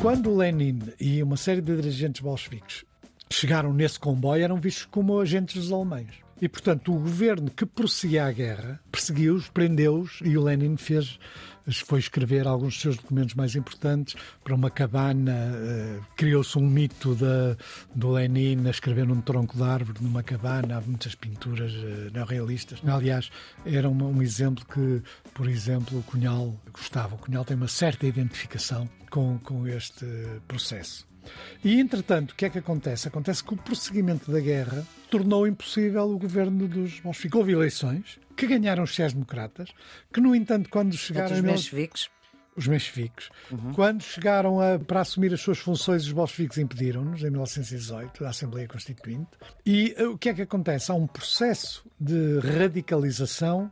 Quando Lenin e uma série de dirigentes bolcheviques chegaram nesse comboio, eram vistos como agentes dos alemães. E, portanto, o governo que prosseguia a guerra perseguiu-os, prendeu-os e o Lenin fez, foi escrever alguns dos seus documentos mais importantes para uma cabana. Uh, Criou-se um mito de, do Lenin a escrever num tronco de árvore, numa cabana. Há muitas pinturas uh, neorrealistas. Aliás, era uma, um exemplo que, por exemplo, o Cunhal gostava. O Cunhal tem uma certa identificação com, com este processo. E, entretanto, o que é que acontece? Acontece que o prosseguimento da guerra tornou impossível o governo dos bolcheviques. Houve eleições que ganharam os sociais-democratas, que, no entanto, quando chegaram... Os bolcheviques? Os mencheviques. Uhum. Quando chegaram a, para assumir as suas funções, os bolcheviques impediram-nos, em 1918, da Assembleia Constituinte. E uh, o que é que acontece? Há um processo de radicalização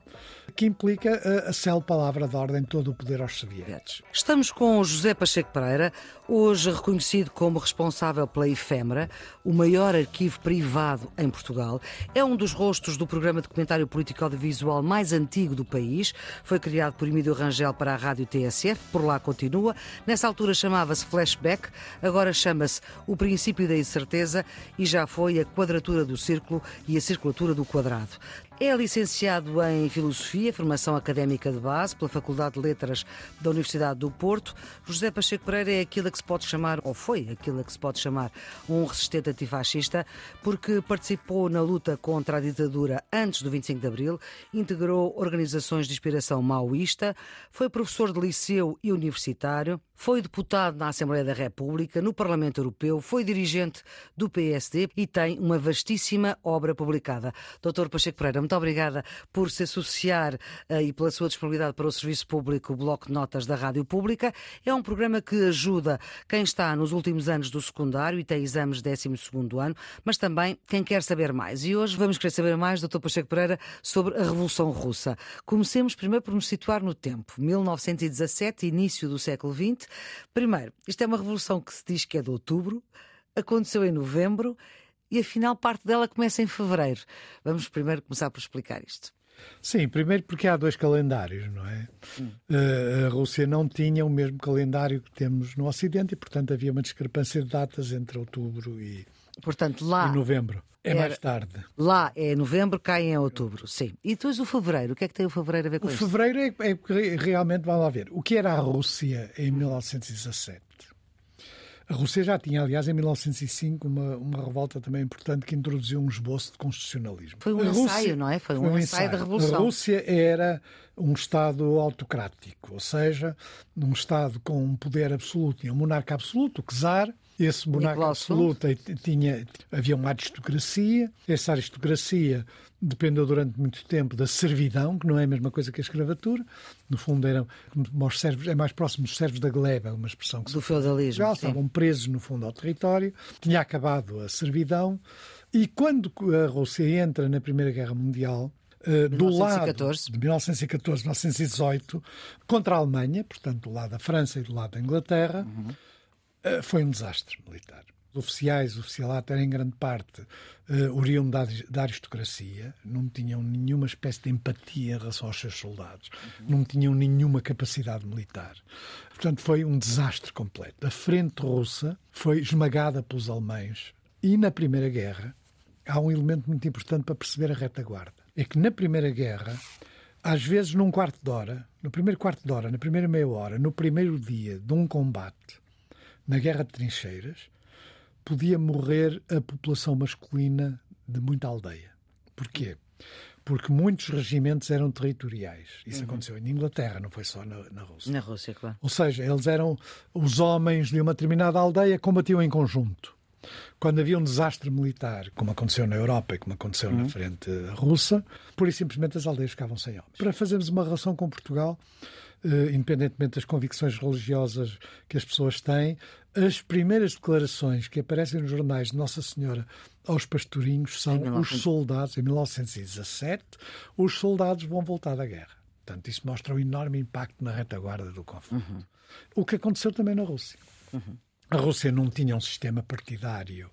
que implica a, a célebre palavra de ordem todo o poder aos soviéticos. Estamos com José Pacheco Pereira, hoje reconhecido como responsável pela Efêmera, o maior arquivo privado em Portugal. É um dos rostos do programa de documentário político audiovisual mais antigo do país. Foi criado por Emílio Rangel para a rádio TSF, por lá continua. Nessa altura chamava-se Flashback, agora chama-se O Princípio da Incerteza e já foi a quadratura do círculo e a circulatura do quadrado. É licenciado em Filosofia, formação académica de base pela Faculdade de Letras da Universidade do Porto. José Pacheco Pereira é aquilo que se pode chamar, ou foi aquilo que se pode chamar, um resistente antifascista, porque participou na luta contra a ditadura antes do 25 de Abril, integrou organizações de inspiração maoísta, foi professor de liceu e universitário, foi deputado na Assembleia da República, no Parlamento Europeu, foi dirigente do PSD e tem uma vastíssima obra publicada. Doutor Pacheco Pereira, muito obrigada por se associar uh, e pela sua disponibilidade para o Serviço Público o Bloco de Notas da Rádio Pública. É um programa que ajuda quem está nos últimos anos do secundário e tem exames de 12 ano, mas também quem quer saber mais. E hoje vamos querer saber mais, Dr. Pacheco Pereira, sobre a Revolução Russa. Comecemos primeiro por nos situar no tempo. 1917, início do século XX. Primeiro, isto é uma revolução que se diz que é de outubro, aconteceu em novembro e afinal parte dela começa em fevereiro. Vamos primeiro começar por explicar isto. Sim, primeiro porque há dois calendários, não é? Hum. A Rússia não tinha o mesmo calendário que temos no Ocidente e, portanto, havia uma discrepância de datas entre outubro e, portanto, lá, e novembro. É era, mais tarde. Lá é novembro, cai em outubro, sim. E depois o fevereiro, o que é que tem o fevereiro a ver com o isso? O fevereiro é, é realmente, vamos lá ver, o que era a Rússia em 1917? A Rússia já tinha, aliás, em 1905, uma, uma revolta também importante que introduziu um esboço de constitucionalismo. Foi um Rússia, ensaio, não é? Foi um, foi um ensaio, ensaio da Revolução. A Rússia era um Estado autocrático, ou seja, um Estado com um poder absoluto, tinha um monarca absoluto, o czar, esse monarca absoluto tinha, havia uma aristocracia, essa aristocracia dependeu durante muito tempo da servidão, que não é a mesma coisa que a escravatura. No fundo, eram os servos, é mais próximo dos servos da gleba, uma expressão que do feudalismo. Já estavam presos, no fundo, ao território. Tinha acabado a servidão. E quando a Rússia entra na Primeira Guerra Mundial, Uh, do 1914. lado de 1914, 1918, contra a Alemanha, portanto, do lado da França e do lado da Inglaterra, uhum. Uh, foi um desastre militar oficiais, o oficialato era em grande parte uh, da, da, aristocracia, não tinham nenhuma espécie de empatia em relação aos seus soldados, uhum. não tinham nenhuma capacidade militar. Portanto, foi um desastre completo. A frente russa foi esmagada pelos alemães e na Primeira Guerra há um elemento muito importante para perceber a retaguarda. É que na Primeira Guerra, às vezes num quarto de hora, no primeiro quarto de hora, na primeira meia hora, no primeiro dia de um combate, na guerra de trincheiras, podia morrer a população masculina de muita aldeia. Porquê? Porque muitos regimentos eram territoriais. Isso uhum. aconteceu em Inglaterra, não foi só na, na, Rússia. Na Rússia, claro. Ou seja, eles eram os homens de uma determinada aldeia combatiam em conjunto. Quando havia um desastre militar, como aconteceu na Europa e como aconteceu uhum. na frente russa, pura e simplesmente as aldeias ficavam sem homens. Para fazermos uma relação com Portugal, Uh, independentemente das convicções religiosas que as pessoas têm, as primeiras declarações que aparecem nos jornais de Nossa Senhora aos pastorinhos são os soldados, em 1917, os soldados vão voltar da guerra. Portanto, isso mostra o enorme impacto na retaguarda do conflito. Uhum. O que aconteceu também na Rússia. Uhum. A Rússia não tinha um sistema partidário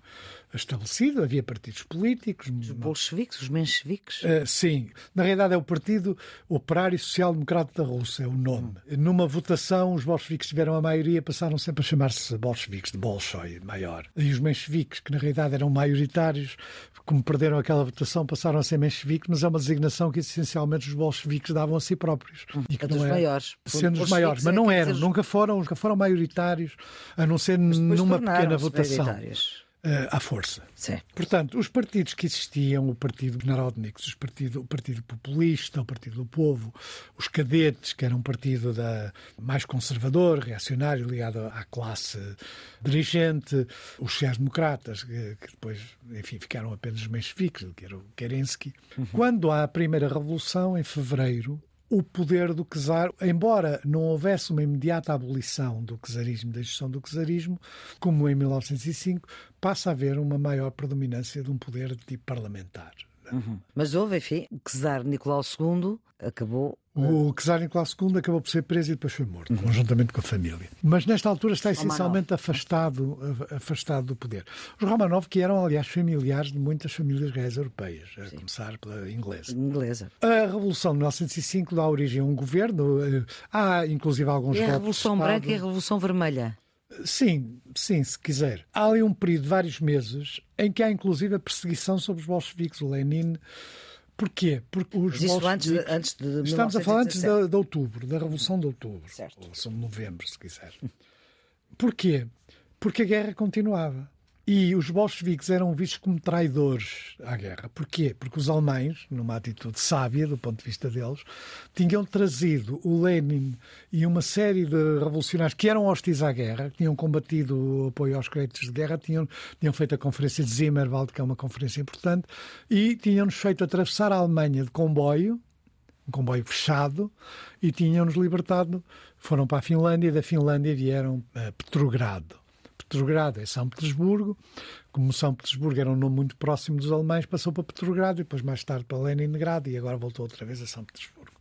estabelecido, havia partidos políticos. Os bolcheviques, os mencheviques? Uh, sim. Na realidade é o Partido Operário Social Democrata da Rússia, é o nome. Hum. Numa votação, os bolcheviques tiveram a maioria, passaram sempre a chamar-se bolcheviques, de Bolshoi, maior. E os mencheviques, que na realidade eram maioritários, como perderam aquela votação, passaram a ser mencheviques, mas é uma designação que essencialmente os bolcheviques davam a si próprios. Hum. E que é dos é, maiores. Sendo os maiores, mas é não eram, nunca foram, nunca foram maioritários, a não ser numa pequena votação uh, à força. Sim. Portanto, os partidos que existiam, o Partido Narodniks, os partido, o Partido Populista, o Partido do Povo, os Cadetes, que era um partido da, mais conservador, reacionário, ligado à classe dirigente, os sociais-democratas, que, que, depois, enfim, ficaram apenas mencheviques, que era o Kerensky. Uhum. Quando há a primeira revolução, em fevereiro, o poder do czar, embora não houvesse uma imediata abolição do czarismo, da gestão do czarismo, como em 1905, passa a haver uma maior predominância de um poder de tipo parlamentar. Uhum. Mas houve, enfim, o czar Nicolau II acabou o czar Nicolau II acabou por ser preso e depois foi morto, uhum. conjuntamente com a família. Mas nesta altura está essencialmente afastado, afastado do poder. Os Romanov, que eram, aliás, familiares de muitas famílias reais europeias, a Sim. começar pela inglesa. inglesa. A Revolução de 1905 dá origem a um governo. Eh, há, inclusive, alguns. É a Revolução Branca e a Revolução Vermelha. Sim, sim, se quiser. Há ali um período de vários meses em que há, inclusive, a perseguição sobre os bolcheviques. O Lenin Porquê? Porque os isso antes de, antes de Estamos a falar antes de, de, outubro, da Revolução de Outubro. Certo. Ou são de novembro, se quiser. Porquê? Porque a guerra continuava. E os bolcheviques eram vistos como traidores à guerra. Porquê? Porque os alemães, numa atitude sábia do ponto de vista deles, tinham trazido o Lenin e uma série de revolucionários que eram hostis à guerra, que tinham combatido o apoio aos créditos de guerra, tinham, tinham feito a conferência de Zimmerwald, que é uma conferência importante, e tinham-nos feito atravessar a Alemanha de comboio, um comboio fechado, e tinham-nos libertado. Foram para a Finlândia da Finlândia vieram a Petrogrado Petrogrado é São Petersburgo. Como São Petersburgo era um nome muito próximo dos alemães, passou para Petrogrado e depois mais tarde para Leningrado e agora voltou outra vez a São Petersburgo.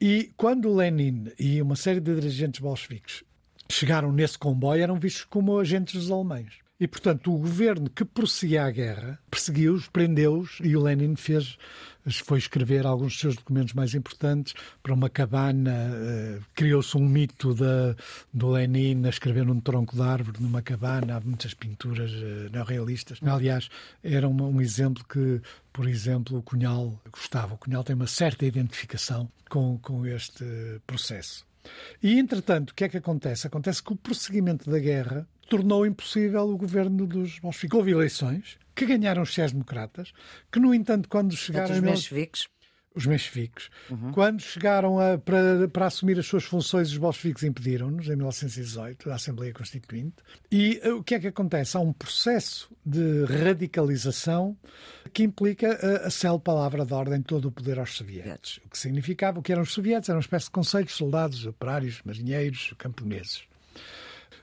E quando Lenin e uma série de dirigentes bolcheviques chegaram nesse comboio, eram vistos como agentes dos alemães. E, portanto, o governo que prosseguia a guerra perseguiu-os, prendeu-os e o Lenin fez, foi escrever alguns dos seus documentos mais importantes para uma cabana. Uh, Criou-se um mito de, do Lenin a escrever num tronco de árvore, numa cabana. Há muitas pinturas uh, neorrealistas. Aliás, era uma, um exemplo que, por exemplo, o Cunhal gostava. O Cunhal tem uma certa identificação com, com este processo. E, entretanto, o que é que acontece? Acontece que o prosseguimento da guerra tornou impossível o governo dos bolcheviques. Houve eleições que ganharam os sociais-democratas, que, no entanto, quando chegaram... Os mencheviques os. Uhum. Quando chegaram a, para, para assumir as suas funções, os bolcheviques impediram-nos, em 1918, a Assembleia Constituinte. E uh, o que é que acontece? Há um processo de radicalização que implica a, a célebre palavra de ordem todo o poder aos soviéticos. O que significava o que eram os soviéticos? Eram uma espécie de conselhos, soldados, operários, marinheiros, camponeses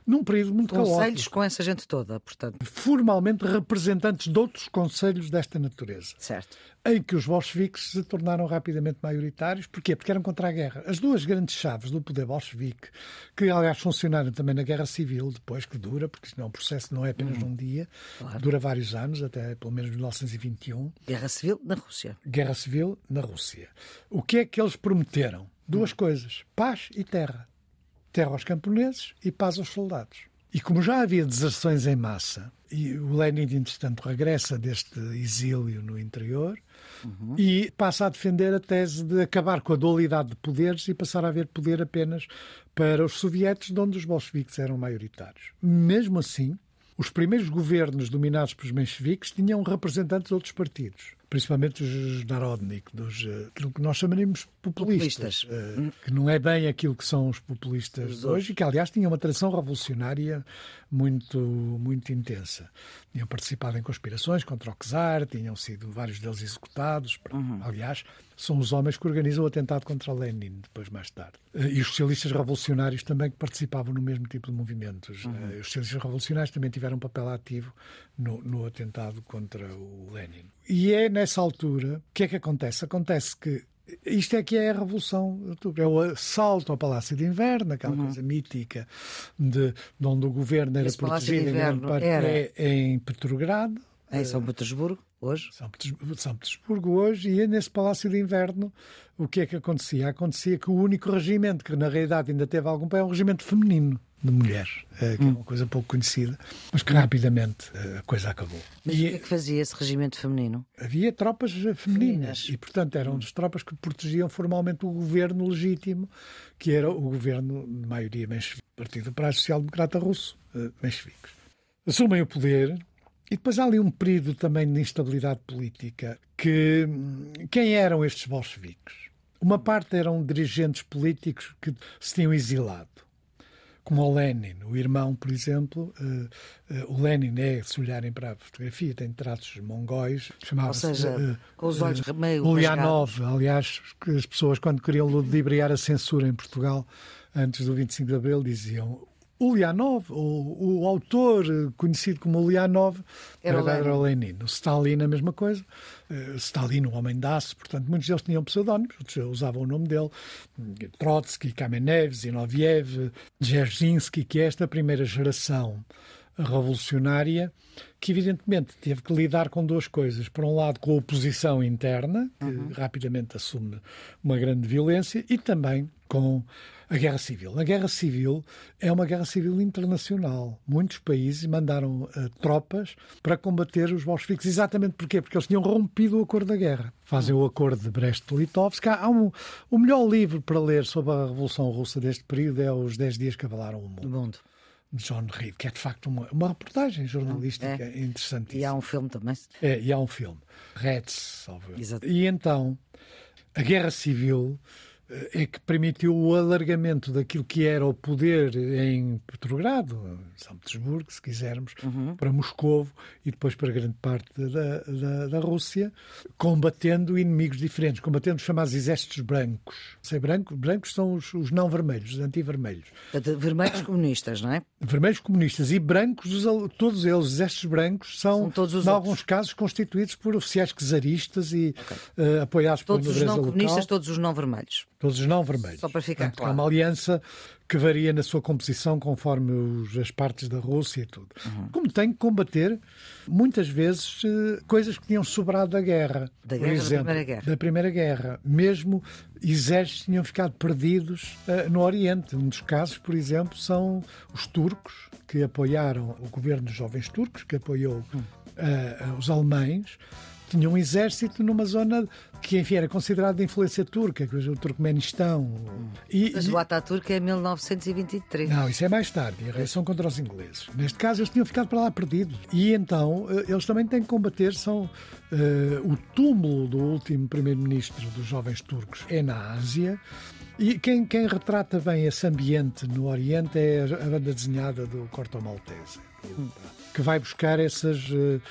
num período muito Conselhos caótico. com essa gente toda, portanto. Formalmente representantes de outros conselhos desta natureza. Certo. Em que os bolcheviques se tornaram rapidamente maioritários. Porquê? Porque eram contra a guerra. As duas grandes chaves do poder bolchevique, que aliás funcionaram também na Guerra Civil, depois que dura, porque isto não é processo, não é apenas hum. um dia, claro. dura vários anos, até pelo menos 1921. Guerra Civil na Rússia. Guerra Civil na Rússia. O que é que eles prometeram? Duas hum. coisas: paz e terra terra aos camponeses e paz aos soldados. E como já havia deserções em massa, e o Lenin, entretanto, regressa deste exílio no interior uhum. e passa a defender a tese de acabar com a dualidade de poderes e passar a haver poder apenas para os soviéticos, de onde os bolcheviques eram maioritários. Mesmo assim, os primeiros governos dominados pelos mencheviques tinham representantes de outros partidos principalmente os Narodnik, dos, eh, aquilo que nós chamaremos populistas, populistas. Uh, que não é bem aquilo que são os populistas os de hoje, e que aliás tinham uma tradição revolucionária muito, muito intensa. Tinham participado em conspirações contra o czar, tinham sido vários deles executados. Uhum. Aliás, são os homens que organizam o atentado contra Lenin, depois mais tarde. Eh, e os socialistas revolucionários também que participavam no mesmo tipo de movimentos. Uhum. Os socialistas revolucionários também tiveram um papel ativo no, no atentado contra o Lenin. E é nessa altura, o que é que acontece? Acontece que Isto é que é a Revolução de Outubro. É o assalto ao Palácio de Inverno, aquela uhum. coisa mítica de, de, onde o governo era Esse protegido em parte era... é, em Petrogrado. Em São Petersburgo, hoje? São Petersburgo, São Petersburgo hoje, e é nesse Palácio de Inverno o que é que acontecia? Acontecia que o único regimento que na realidade ainda teve algum pé é o regimento feminino de mulher, eh, que é hum. é uma coisa pouco conhecida, mas que rapidamente eh, a coisa acabou. Mas e, o que é que fazia esse regimento feminino? Havia tropas eh, femininas, femininas. e, portanto, eram hum. as tropas que protegiam formalmente o governo legítimo, que era o governo, de maioria, menchevique, Partido Prazo Social Democrata Russo, mencheviques. Assumem o poder, e depois há ali um período também de instabilidade política, que quem eram estes bolcheviques? Uma parte eram dirigentes políticos que se tinham exilado como o Lenin, o irmão, por exemplo, uh, uh, o Lenin é, se olharem para a fotografia, tem traços mongóis, chamava-se. Ou seja, uh, com os olhos meio. Ulyanov, aliás, as pessoas, quando queriam ludibriar a censura em Portugal, antes do 25 de Abril, diziam Ulyanov, o, o autor conhecido como Ulyanov, era, era Lenin. O Stalin, a mesma coisa. Uh, Stalin, um homem de aço, portanto, muitos deles tinham pseudónimos, outros usavam o nome dele. Trotsky, Kamenev, Zinoviev, Dzerzhinsky, que é esta primeira geração revolucionária que evidentemente teve que lidar com duas coisas. Por um lado, com a oposição interna, que uhum. rapidamente assume uma grande violência, e também com a guerra civil. A guerra civil é uma guerra civil internacional. Muitos países mandaram uh, tropas para combater os bolcheviques. Exatamente porquê? Porque eles tinham rompido o acordo da guerra. Fazem o acordo de Brest-Litovsk. Há um, o melhor livro para ler sobre a Revolução Russa deste período é Os Dez Dias que Abalaram o Mundo. mundo. John Reed, que é de facto uma, uma reportagem jornalística é. interessantíssima. E há um filme também. É, e há um filme. Reds, salvo E então, a Guerra Civil é que permitiu o alargamento daquilo que era o poder em Petrogrado, São Petersburgo, se quisermos, uhum. para Moscovo e depois para grande parte da, da, da, Rússia, combatendo inimigos diferentes, combatendo os chamados exércitos brancos. Sei, brancos, brancos são os, os não vermelhos, os anti-vermelhos. Vermelhos comunistas, não é? Vermelhos comunistas e brancos, todos eles, os exércitos brancos, são, são todos em alguns casos, constituídos por oficiais czaristas e okay. uh, apoiados todos pela nobreza local. Todos os não comunistas, todos os não vermelhos. Todos os não vermelhos. Só para ficar Portanto, claro. É uma aliança que varia na sua composição conforme os, as partes da Rússia e tudo. Uhum. Como tem que combater, muitas vezes, eh, coisas que tinham sobrado da guerra. Da, guerra, exemplo, da Primeira Guerra. Da Primeira Guerra. Mesmo exércitos tinham ficado perdidos uh, no Oriente. Um dos casos, por exemplo, são os turcos, que apoiaram o governo dos jovens turcos, que apoiou uh, os alemães tinha um exército numa zona que, enfim, era considerada de influência turca, que o Turcomenistão. E, Mas o Ataturk é 1923. Não, isso é mais tarde, a reação contra os ingleses. Neste caso, eles tinham ficado para lá perdidos. E então, eh, eles também têm que combater, são uh, o túmulo do último primeiro-ministro dos jovens turcos é na Ásia. E quem, quem, retrata bem esse ambiente no Oriente é a banda desenhada do Corto Maltese, hum. que vai buscar essas. Uh,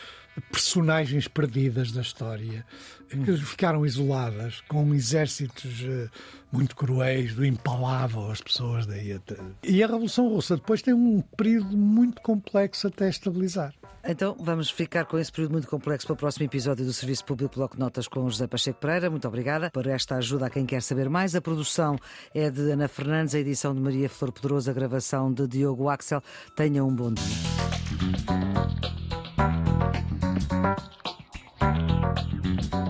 personagens perdidas da história que ficaram isoladas com exércitos uh, muito cruéis, do impalável as pessoas daí até. E a Revolução Russa depois tem um período muito complexo até estabilizar. Então vamos ficar com esse período muito complexo para o próximo episódio do Serviço Público Bloco Notas com José Pacheco Pereira. Muito obrigada por esta ajuda a quem quer saber mais. A produção é de Ana Fernandes, a edição de Maria Flor Pedroso, a gravação de Diogo Axel. Tenha um bom dia. Mm-hmm.